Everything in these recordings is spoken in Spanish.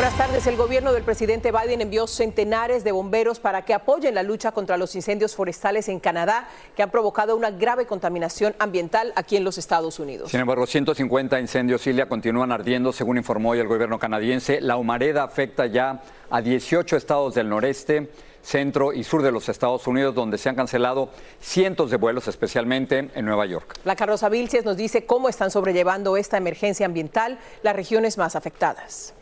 Buenas tardes. El gobierno del presidente Biden envió centenares de bomberos para que apoyen la lucha contra los incendios forestales en Canadá que han provocado una grave contaminación ambiental aquí en los Estados Unidos. Sin embargo, 150 incendios Ilia continúan ardiendo, según informó hoy el gobierno canadiense. La humareda afecta ya a 18 estados del noreste, centro y sur de los Estados Unidos, donde se han cancelado cientos de vuelos, especialmente en Nueva York. La Carroza Vilches nos dice cómo están sobrellevando esta emergencia ambiental las regiones más afectadas.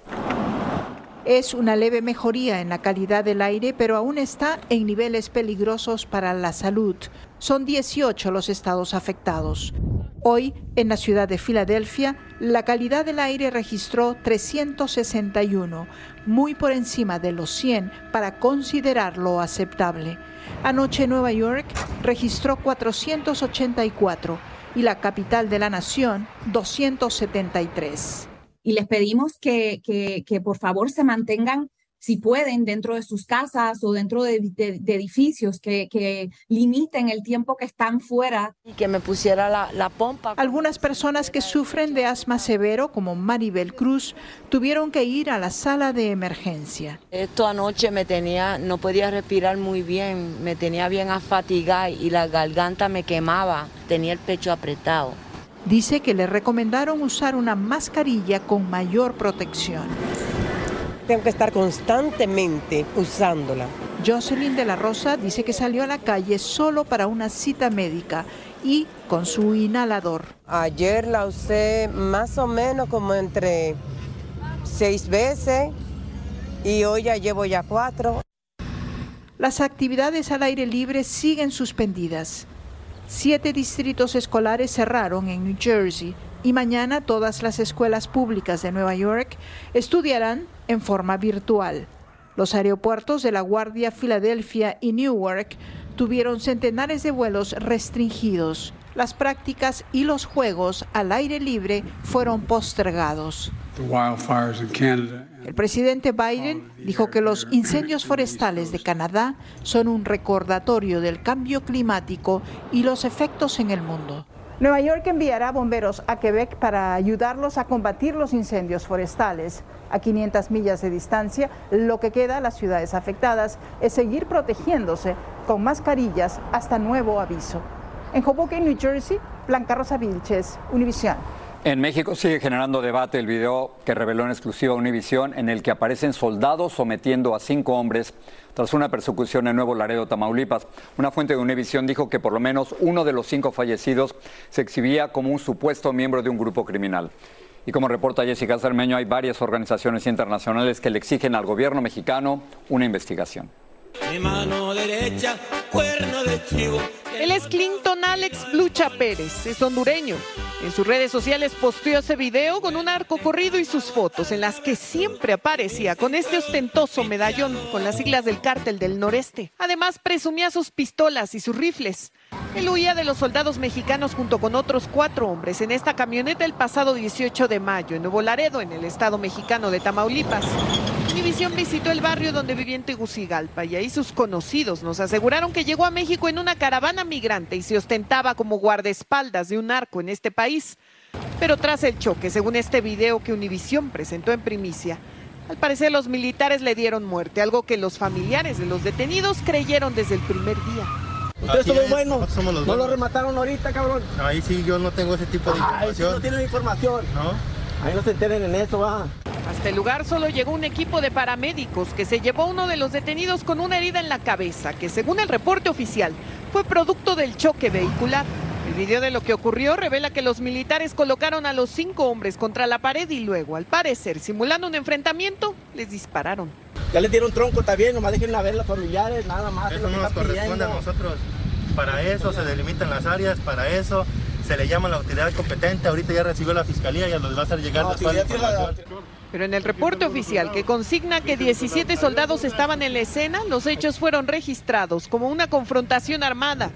Es una leve mejoría en la calidad del aire, pero aún está en niveles peligrosos para la salud. Son 18 los estados afectados. Hoy, en la ciudad de Filadelfia, la calidad del aire registró 361, muy por encima de los 100 para considerarlo aceptable. Anoche Nueva York registró 484 y la capital de la nación 273 y les pedimos que, que, que, por favor se mantengan, si pueden, dentro de sus casas o dentro de, de, de edificios, que, que, limiten el tiempo que están fuera. Y que me pusiera la, la pompa. Algunas personas que sufren de asma severo, como Maribel Cruz, tuvieron que ir a la sala de emergencia. Esto anoche me tenía, no podía respirar muy bien, me tenía bien afatigada y la garganta me quemaba, tenía el pecho apretado. Dice que le recomendaron usar una mascarilla con mayor protección. Tengo que estar constantemente usándola. Jocelyn de la Rosa dice que salió a la calle solo para una cita médica y con su inhalador. Ayer la usé más o menos como entre seis veces y hoy ya llevo ya cuatro. Las actividades al aire libre siguen suspendidas. Siete distritos escolares cerraron en New Jersey y mañana todas las escuelas públicas de Nueva York estudiarán en forma virtual. Los aeropuertos de La Guardia, Filadelfia y Newark tuvieron centenares de vuelos restringidos. Las prácticas y los juegos al aire libre fueron postergados. El presidente Biden dijo que los incendios forestales de Canadá son un recordatorio del cambio climático y los efectos en el mundo. Nueva York enviará bomberos a Quebec para ayudarlos a combatir los incendios forestales. A 500 millas de distancia, lo que queda a las ciudades afectadas es seguir protegiéndose con mascarillas hasta nuevo aviso. En Hoboken, New Jersey, Blanca Rosa Vilches, Univisión. En México sigue generando debate el video que reveló en exclusiva Univisión en el que aparecen soldados sometiendo a cinco hombres tras una persecución en Nuevo Laredo, Tamaulipas. Una fuente de Univisión dijo que por lo menos uno de los cinco fallecidos se exhibía como un supuesto miembro de un grupo criminal. Y como reporta Jessica Cermeño, hay varias organizaciones internacionales que le exigen al gobierno mexicano una investigación. Mi mano derecha, cuerno de chivo. Él es Clinton Alex Lucha Pérez, es hondureño. En sus redes sociales posteó ese video con un arco corrido y sus fotos en las que siempre aparecía con este ostentoso medallón con las siglas del cártel del noreste. Además presumía sus pistolas y sus rifles. Él huía de los soldados mexicanos junto con otros cuatro hombres en esta camioneta el pasado 18 de mayo en Nuevo Laredo, en el estado mexicano de Tamaulipas. Univisión visitó el barrio donde vivía en Tegucigalpa y ahí sus conocidos nos aseguraron que llegó a México en una caravana migrante y se ostentaba como guardaespaldas de un arco en este país. Pero tras el choque, según este video que Univisión presentó en primicia, al parecer los militares le dieron muerte, algo que los familiares de los detenidos creyeron desde el primer día. Ustedes son los buenos. no lo remataron ahorita, cabrón. Ahí sí, yo no tengo ese tipo de información. Ahí sí no tienen información. ¿No? Ahí no se enteren en eso, va. Hasta el lugar solo llegó un equipo de paramédicos que se llevó a uno de los detenidos con una herida en la cabeza, que según el reporte oficial fue producto del choque vehicular. El video de lo que ocurrió revela que los militares colocaron a los cinco hombres contra la pared y luego, al parecer, simulando un enfrentamiento, les dispararon. Ya les dieron tronco, está bien, nomás dejen a ver los familiares, nada más. Eso no nos corresponde a nosotros. Para eso se delimitan las áreas, para eso se le llama a la autoridad competente. Ahorita ya recibió la fiscalía y ya los va a hacer llegar no, la. Pero en el reporte oficial que consigna que 17 soldados estaban en la escena, los hechos fueron registrados como una confrontación armada.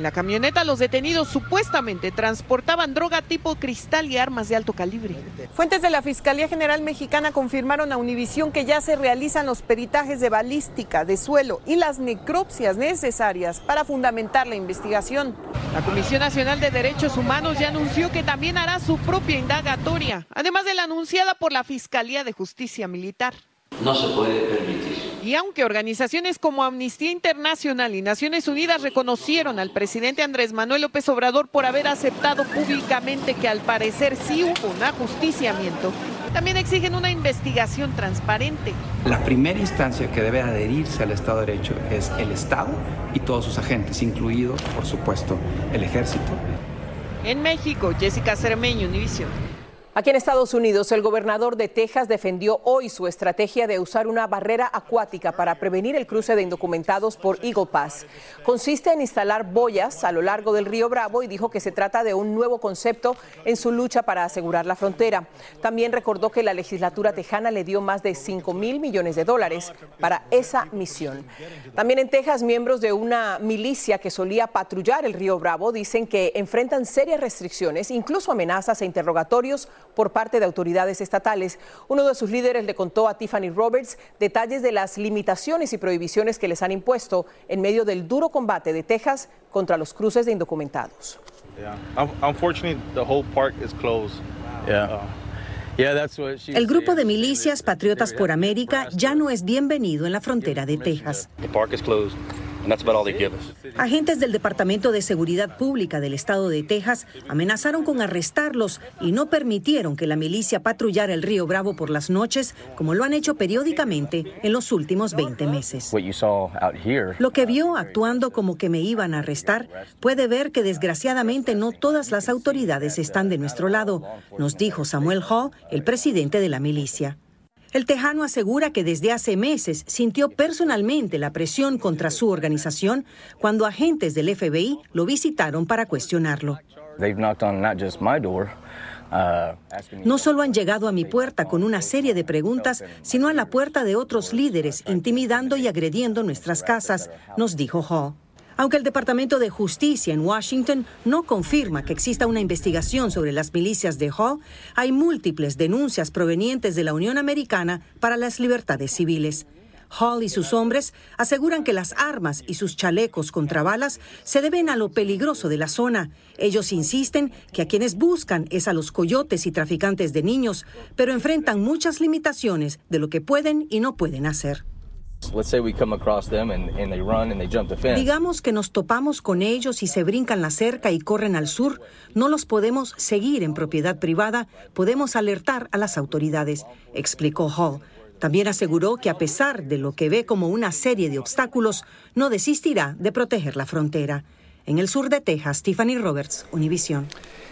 En la camioneta los detenidos supuestamente transportaban droga tipo cristal y armas de alto calibre. Fuentes de la Fiscalía General Mexicana confirmaron a Univisión que ya se realizan los peritajes de balística, de suelo y las necropsias necesarias para fundamentar la investigación. La Comisión Nacional de Derechos Humanos ya anunció que también hará su propia indagatoria, además de la anunciada por la Fiscalía de Justicia Militar. No se puede permitir y aunque organizaciones como Amnistía Internacional y Naciones Unidas reconocieron al presidente Andrés Manuel López Obrador por haber aceptado públicamente que al parecer sí hubo un ajusticiamiento, también exigen una investigación transparente. La primera instancia que debe adherirse al Estado de Derecho es el Estado y todos sus agentes, incluido, por supuesto, el ejército. En México, Jessica Cermeño, Univision. Aquí en Estados Unidos, el gobernador de Texas defendió hoy su estrategia de usar una barrera acuática para prevenir el cruce de indocumentados por Eagle Pass. Consiste en instalar boyas a lo largo del río Bravo y dijo que se trata de un nuevo concepto en su lucha para asegurar la frontera. También recordó que la legislatura tejana le dio más de 5 mil millones de dólares para esa misión. También en Texas, miembros de una milicia que solía patrullar el río Bravo dicen que enfrentan serias restricciones, incluso amenazas e interrogatorios por parte de autoridades estatales. Uno de sus líderes le contó a Tiffany Roberts detalles de las limitaciones y prohibiciones que les han impuesto en medio del duro combate de Texas contra los cruces de indocumentados. El grupo de milicias Patriotas por América ya no es bienvenido en la frontera de Texas. Agentes del Departamento de Seguridad Pública del estado de Texas amenazaron con arrestarlos y no permitieron que la milicia patrullara el río Bravo por las noches, como lo han hecho periódicamente en los últimos 20 meses. Lo que vio actuando como que me iban a arrestar, puede ver que desgraciadamente no todas las autoridades están de nuestro lado, nos dijo Samuel Hall, el presidente de la milicia. El tejano asegura que desde hace meses sintió personalmente la presión contra su organización cuando agentes del FBI lo visitaron para cuestionarlo. No solo han llegado a mi puerta con una serie de preguntas, sino a la puerta de otros líderes, intimidando y agrediendo nuestras casas, nos dijo Hall. Aunque el Departamento de Justicia en Washington no confirma que exista una investigación sobre las milicias de Hall, hay múltiples denuncias provenientes de la Unión Americana para las libertades civiles. Hall y sus hombres aseguran que las armas y sus chalecos contra balas se deben a lo peligroso de la zona. Ellos insisten que a quienes buscan es a los coyotes y traficantes de niños, pero enfrentan muchas limitaciones de lo que pueden y no pueden hacer. Digamos que nos topamos con ellos y se brincan la cerca y corren al sur. No los podemos seguir en propiedad privada, podemos alertar a las autoridades, explicó Hall. También aseguró que a pesar de lo que ve como una serie de obstáculos, no desistirá de proteger la frontera. En el sur de Texas, Tiffany Roberts, Univision.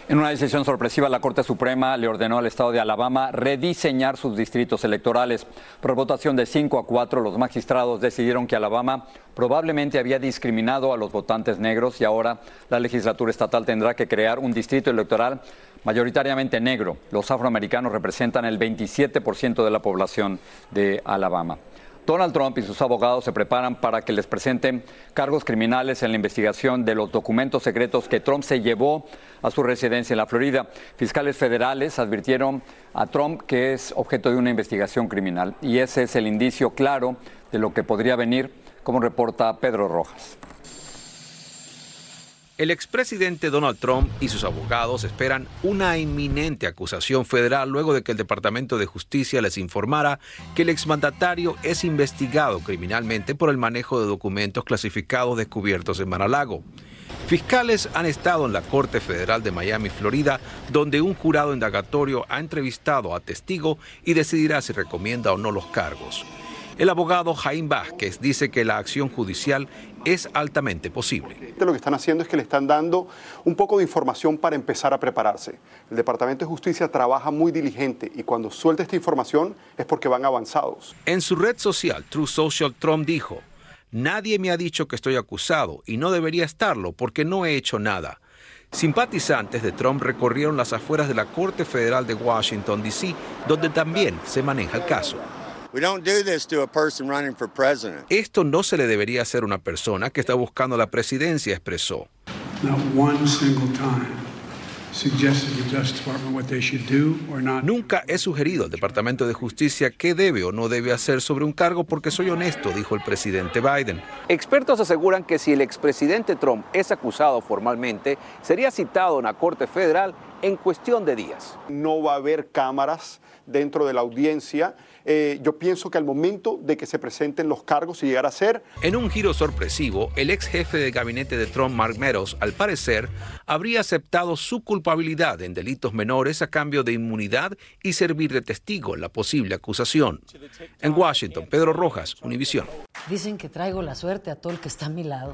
En una decisión sorpresiva, la Corte Suprema le ordenó al Estado de Alabama rediseñar sus distritos electorales. Por votación de 5 a 4, los magistrados decidieron que Alabama probablemente había discriminado a los votantes negros y ahora la legislatura estatal tendrá que crear un distrito electoral mayoritariamente negro. Los afroamericanos representan el 27% de la población de Alabama. Donald Trump y sus abogados se preparan para que les presenten cargos criminales en la investigación de los documentos secretos que Trump se llevó a su residencia en la Florida. Fiscales federales advirtieron a Trump que es objeto de una investigación criminal y ese es el indicio claro de lo que podría venir, como reporta Pedro Rojas. El expresidente Donald Trump y sus abogados esperan una inminente acusación federal luego de que el Departamento de Justicia les informara que el exmandatario es investigado criminalmente por el manejo de documentos clasificados descubiertos en Mar-a-Lago. Fiscales han estado en la Corte Federal de Miami, Florida, donde un jurado indagatorio ha entrevistado a testigo y decidirá si recomienda o no los cargos. El abogado Jaime Vázquez dice que la acción judicial es altamente posible. Lo que están haciendo es que le están dando un poco de información para empezar a prepararse. El Departamento de Justicia trabaja muy diligente y cuando suelta esta información es porque van avanzados. En su red social, True Social, Trump dijo, Nadie me ha dicho que estoy acusado y no debería estarlo porque no he hecho nada. Simpatizantes de Trump recorrieron las afueras de la Corte Federal de Washington, D.C., donde también se maneja el caso. Esto no se le debería hacer a una persona que está buscando la presidencia, expresó. Nunca he sugerido al Departamento de Justicia qué debe o no debe hacer sobre un cargo porque soy honesto, dijo el presidente Biden. Expertos aseguran que si el expresidente Trump es acusado formalmente, sería citado en la Corte Federal en cuestión de días. No va a haber cámaras dentro de la audiencia eh, yo pienso que al momento de que se presenten los cargos y llegar a ser... En un giro sorpresivo, el ex jefe de gabinete de Trump, Mark Meadows, al parecer, habría aceptado su culpabilidad en delitos menores a cambio de inmunidad y servir de testigo en la posible acusación. En Washington, Pedro Rojas, Univisión. Dicen que traigo la suerte a todo el que está a mi lado.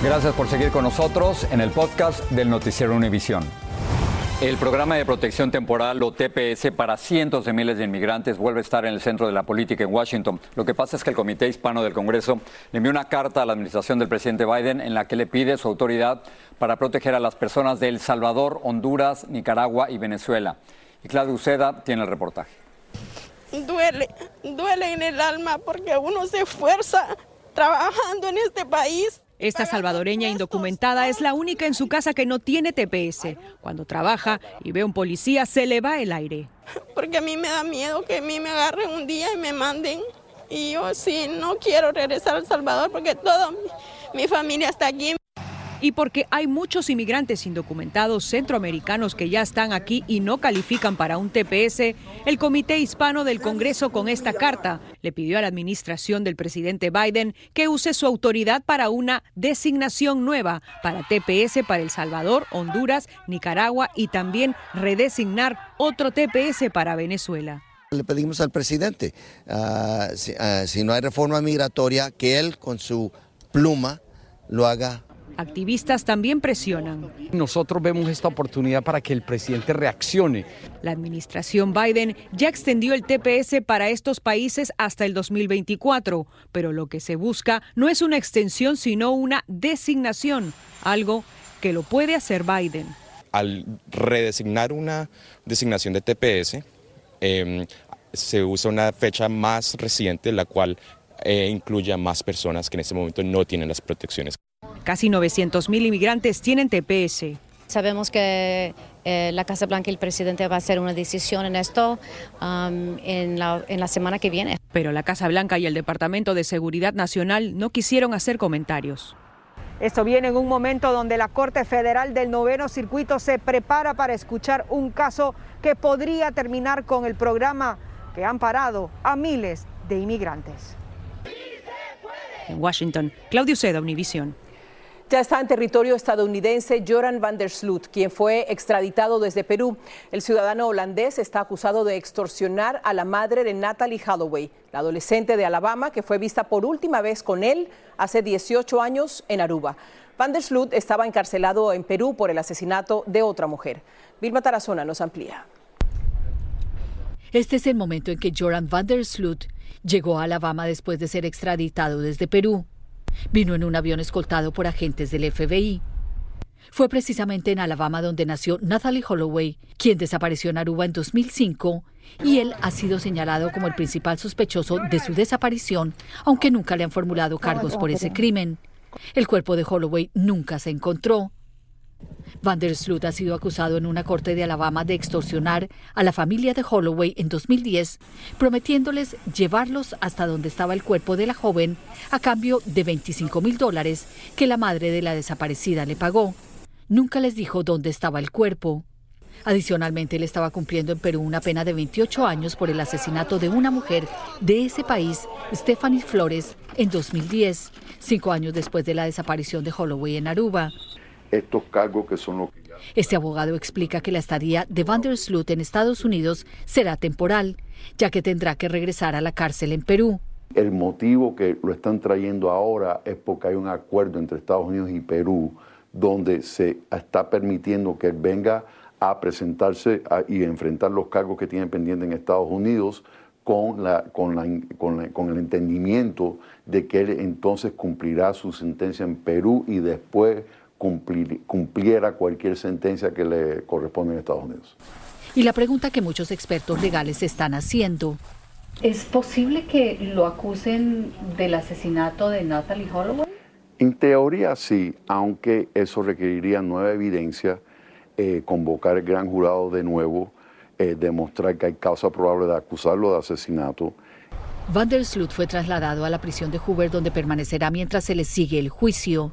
Gracias por seguir con nosotros en el podcast del Noticiero Univisión. El programa de protección temporal o TPS para cientos de miles de inmigrantes vuelve a estar en el centro de la política en Washington. Lo que pasa es que el Comité Hispano del Congreso le envió una carta a la administración del presidente Biden en la que le pide su autoridad para proteger a las personas de El Salvador, Honduras, Nicaragua y Venezuela. Y Claudia Uceda tiene el reportaje. Duele, duele en el alma porque uno se esfuerza trabajando en este país esta salvadoreña indocumentada es la única en su casa que no tiene TPS. Cuando trabaja y ve a un policía, se le va el aire. Porque a mí me da miedo que a mí me agarren un día y me manden. Y yo sí, no quiero regresar a El Salvador porque toda mi, mi familia está aquí y porque hay muchos inmigrantes indocumentados centroamericanos que ya están aquí y no califican para un TPS, el Comité Hispano del Congreso con esta carta le pidió a la administración del presidente Biden que use su autoridad para una designación nueva para TPS para El Salvador, Honduras, Nicaragua y también redesignar otro TPS para Venezuela. Le pedimos al presidente, ah, ah, si no hay reforma migratoria, que él con su pluma lo haga Activistas también presionan. Nosotros vemos esta oportunidad para que el presidente reaccione. La administración Biden ya extendió el TPS para estos países hasta el 2024, pero lo que se busca no es una extensión, sino una designación, algo que lo puede hacer Biden. Al redesignar una designación de TPS, em, se usa una fecha más reciente, la cual eh, incluye a más personas que en este momento no tienen las protecciones. Casi 900 mil inmigrantes tienen TPS. Sabemos que eh, la Casa Blanca y el presidente va a hacer una decisión en esto um, en, la, en la semana que viene. Pero la Casa Blanca y el Departamento de Seguridad Nacional no quisieron hacer comentarios. Esto viene en un momento donde la Corte Federal del Noveno Circuito se prepara para escuchar un caso que podría terminar con el programa que han parado a miles de inmigrantes. En Washington, Claudio Seda, Univisión. Ya está en territorio estadounidense Joran van der Sloot, quien fue extraditado desde Perú. El ciudadano holandés está acusado de extorsionar a la madre de Natalie Holloway, la adolescente de Alabama que fue vista por última vez con él hace 18 años en Aruba. Van der Sloot estaba encarcelado en Perú por el asesinato de otra mujer. Vilma Tarazona nos amplía. Este es el momento en que Joran van der Sloot llegó a Alabama después de ser extraditado desde Perú. Vino en un avión escoltado por agentes del FBI. Fue precisamente en Alabama donde nació Natalie Holloway, quien desapareció en Aruba en 2005, y él ha sido señalado como el principal sospechoso de su desaparición, aunque nunca le han formulado cargos por ese crimen. El cuerpo de Holloway nunca se encontró. Van der Sloot ha sido acusado en una corte de Alabama de extorsionar a la familia de Holloway en 2010, prometiéndoles llevarlos hasta donde estaba el cuerpo de la joven a cambio de 25 mil dólares que la madre de la desaparecida le pagó. Nunca les dijo dónde estaba el cuerpo. Adicionalmente, él estaba cumpliendo en Perú una pena de 28 años por el asesinato de una mujer de ese país, Stephanie Flores, en 2010, cinco años después de la desaparición de Holloway en Aruba estos cargos que son los que Este abogado explica que la estadía de Van der Sloot en Estados Unidos será temporal, ya que tendrá que regresar a la cárcel en Perú. El motivo que lo están trayendo ahora es porque hay un acuerdo entre Estados Unidos y Perú donde se está permitiendo que él venga a presentarse y enfrentar los cargos que tiene pendientes en Estados Unidos con, la, con, la, con, el entendimiento de que él entonces cumplirá su sentencia en Perú y después cumpliera cualquier sentencia que le corresponde en Estados Unidos. Y la pregunta que muchos expertos legales están haciendo. ¿Es posible que lo acusen del asesinato de Natalie Holloway? En teoría sí, aunque eso requeriría nueva evidencia, eh, convocar el gran jurado de nuevo, eh, demostrar que hay causa probable de acusarlo de asesinato. Van der Sloot fue trasladado a la prisión de Hoover donde permanecerá mientras se le sigue el juicio.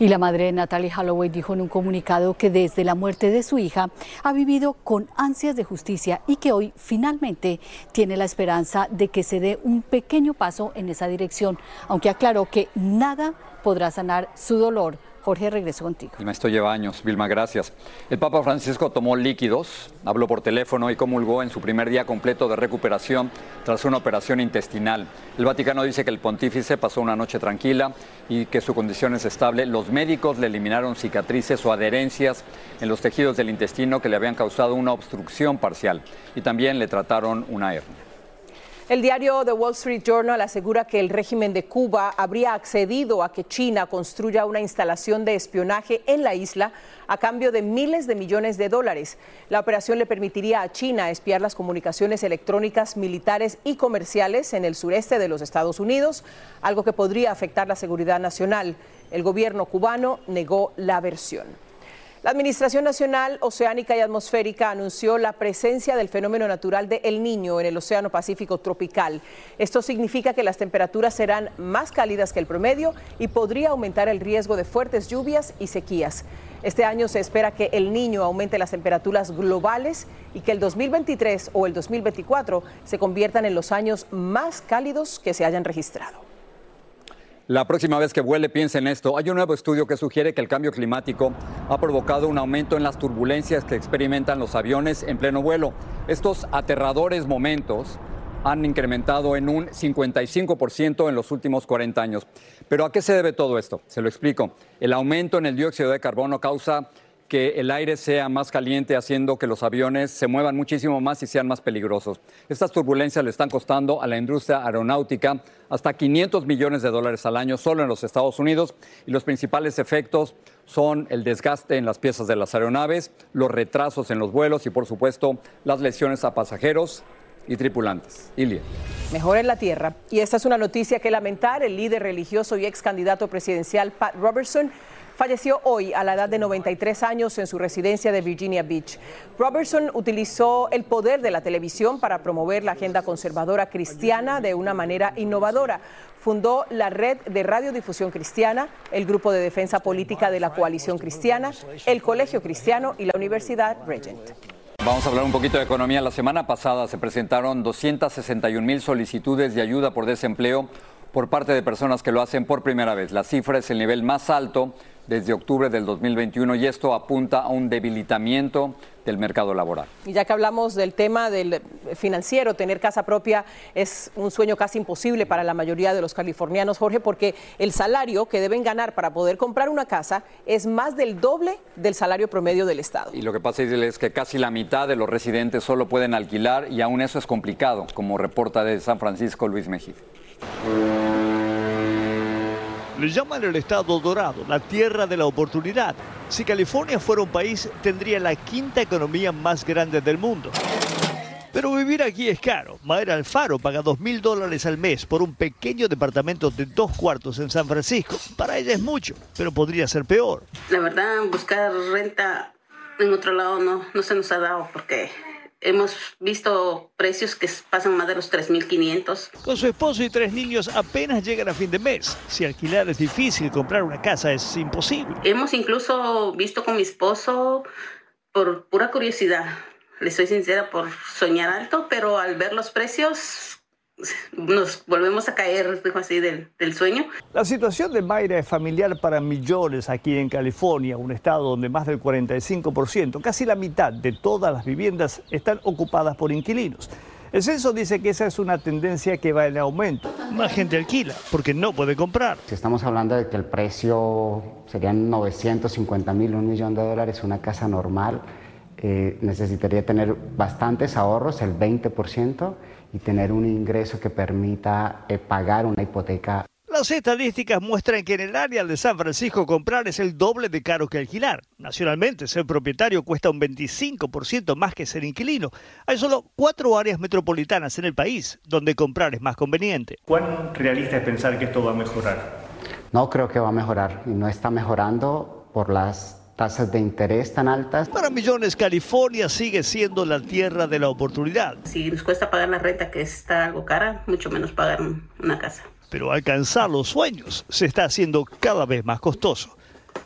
Y la madre de Natalie Holloway dijo en un comunicado que desde la muerte de su hija ha vivido con ansias de justicia y que hoy finalmente tiene la esperanza de que se dé un pequeño paso en esa dirección, aunque aclaró que nada podrá sanar su dolor Jorge, regreso contigo. Esto lleva años. Vilma, gracias. El Papa Francisco tomó líquidos, habló por teléfono y comulgó en su primer día completo de recuperación tras una operación intestinal. El Vaticano dice que el pontífice pasó una noche tranquila y que su condición es estable. Los médicos le eliminaron cicatrices o adherencias en los tejidos del intestino que le habían causado una obstrucción parcial y también le trataron una hernia. El diario The Wall Street Journal asegura que el régimen de Cuba habría accedido a que China construya una instalación de espionaje en la isla a cambio de miles de millones de dólares. La operación le permitiría a China espiar las comunicaciones electrónicas militares y comerciales en el sureste de los Estados Unidos, algo que podría afectar la seguridad nacional. El gobierno cubano negó la versión. La Administración Nacional Oceánica y Atmosférica anunció la presencia del fenómeno natural de El Niño en el Océano Pacífico tropical. Esto significa que las temperaturas serán más cálidas que el promedio y podría aumentar el riesgo de fuertes lluvias y sequías. Este año se espera que El Niño aumente las temperaturas globales y que el 2023 o el 2024 se conviertan en los años más cálidos que se hayan registrado. La próxima vez que vuele, piense en esto. Hay un nuevo estudio que sugiere que el cambio climático ha provocado un aumento en las turbulencias que experimentan los aviones en pleno vuelo. Estos aterradores momentos han incrementado en un 55% en los últimos 40 años. Pero ¿a qué se debe todo esto? Se lo explico. El aumento en el dióxido de carbono causa que el aire sea más caliente, haciendo que los aviones se muevan muchísimo más y sean más peligrosos. Estas turbulencias le están costando a la industria aeronáutica hasta 500 millones de dólares al año solo en los Estados Unidos y los principales efectos son el desgaste en las piezas de las aeronaves, los retrasos en los vuelos y por supuesto las lesiones a pasajeros y tripulantes. Ilia. Mejor en la tierra. Y esta es una noticia que lamentar. El líder religioso y ex candidato presidencial Pat Robertson falleció hoy a la edad de 93 años en su residencia de Virginia Beach. Robertson utilizó el poder de la televisión para promover la agenda conservadora cristiana de una manera innovadora. Fundó la Red de Radiodifusión Cristiana, el Grupo de Defensa Política de la Coalición Cristiana, el Colegio Cristiano y la Universidad Regent. Vamos a hablar un poquito de economía. La semana pasada se presentaron 261 mil solicitudes de ayuda por desempleo por parte de personas que lo hacen por primera vez. La cifra es el nivel más alto desde octubre del 2021 y esto apunta a un debilitamiento del mercado laboral. Y ya que hablamos del tema del financiero, tener casa propia es un sueño casi imposible para la mayoría de los californianos, Jorge, porque el salario que deben ganar para poder comprar una casa es más del doble del salario promedio del Estado. Y lo que pasa es que casi la mitad de los residentes solo pueden alquilar y aún eso es complicado, como reporta de San Francisco Luis Mejía. Le llaman el estado dorado, la tierra de la oportunidad. Si California fuera un país, tendría la quinta economía más grande del mundo. Pero vivir aquí es caro. Maera Alfaro paga dos mil dólares al mes por un pequeño departamento de dos cuartos en San Francisco. Para ella es mucho, pero podría ser peor. La verdad, buscar renta en otro lado no, no se nos ha dado porque Hemos visto precios que pasan más de los 3.500. Con su esposo y tres niños apenas llegan a fin de mes. Si alquilar es difícil, comprar una casa es imposible. Hemos incluso visto con mi esposo, por pura curiosidad, le soy sincera, por soñar alto, pero al ver los precios nos volvemos a caer así del, del, sueño. La situación de Mayra es familiar para millones aquí en California, un estado donde más del 45%, casi la mitad de todas las viviendas están ocupadas por inquilinos. El censo dice que esa es una tendencia que va en aumento. Más gente alquila porque no puede comprar. Si estamos hablando de que el precio serían 950 mil, un millón de dólares, una casa normal, eh, necesitaría tener bastantes ahorros, el 20% y tener un ingreso que permita eh, pagar una hipoteca. Las estadísticas muestran que en el área de San Francisco comprar es el doble de caro que alquilar. Nacionalmente, ser propietario cuesta un 25% más que ser inquilino. Hay solo cuatro áreas metropolitanas en el país donde comprar es más conveniente. ¿Cuán realista es pensar que esto va a mejorar? No creo que va a mejorar y no está mejorando por las tasas de interés tan altas. Para millones, California sigue siendo la tierra de la oportunidad. Si nos cuesta pagar la renta, que está algo cara, mucho menos pagar una casa. Pero alcanzar los sueños se está haciendo cada vez más costoso.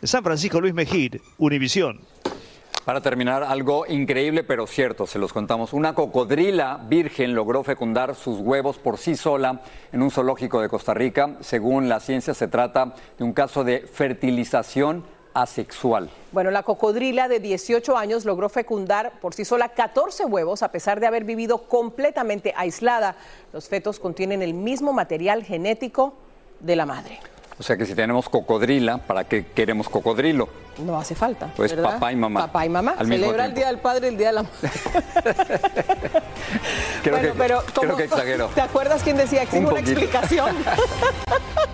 San Francisco Luis Mejir, Univisión. Para terminar, algo increíble pero cierto, se los contamos. Una cocodrila virgen logró fecundar sus huevos por sí sola en un zoológico de Costa Rica. Según la ciencia, se trata de un caso de fertilización asexual. Bueno, la cocodrila de 18 años logró fecundar por sí sola 14 huevos a pesar de haber vivido completamente aislada. Los fetos contienen el mismo material genético de la madre. O sea que si tenemos cocodrila, ¿para qué queremos cocodrilo? No hace falta. Pues papá y mamá. Papá y mamá. Celebra el Día del Padre y el Día de la Madre. creo, que, pero creo que exagero. ¿Te acuerdas quién decía que una explicación?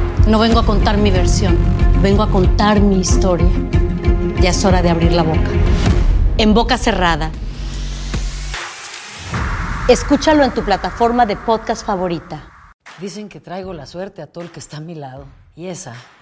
No vengo a contar mi versión, vengo a contar mi historia. Ya es hora de abrir la boca. En boca cerrada. Escúchalo en tu plataforma de podcast favorita. Dicen que traigo la suerte a todo el que está a mi lado. Y esa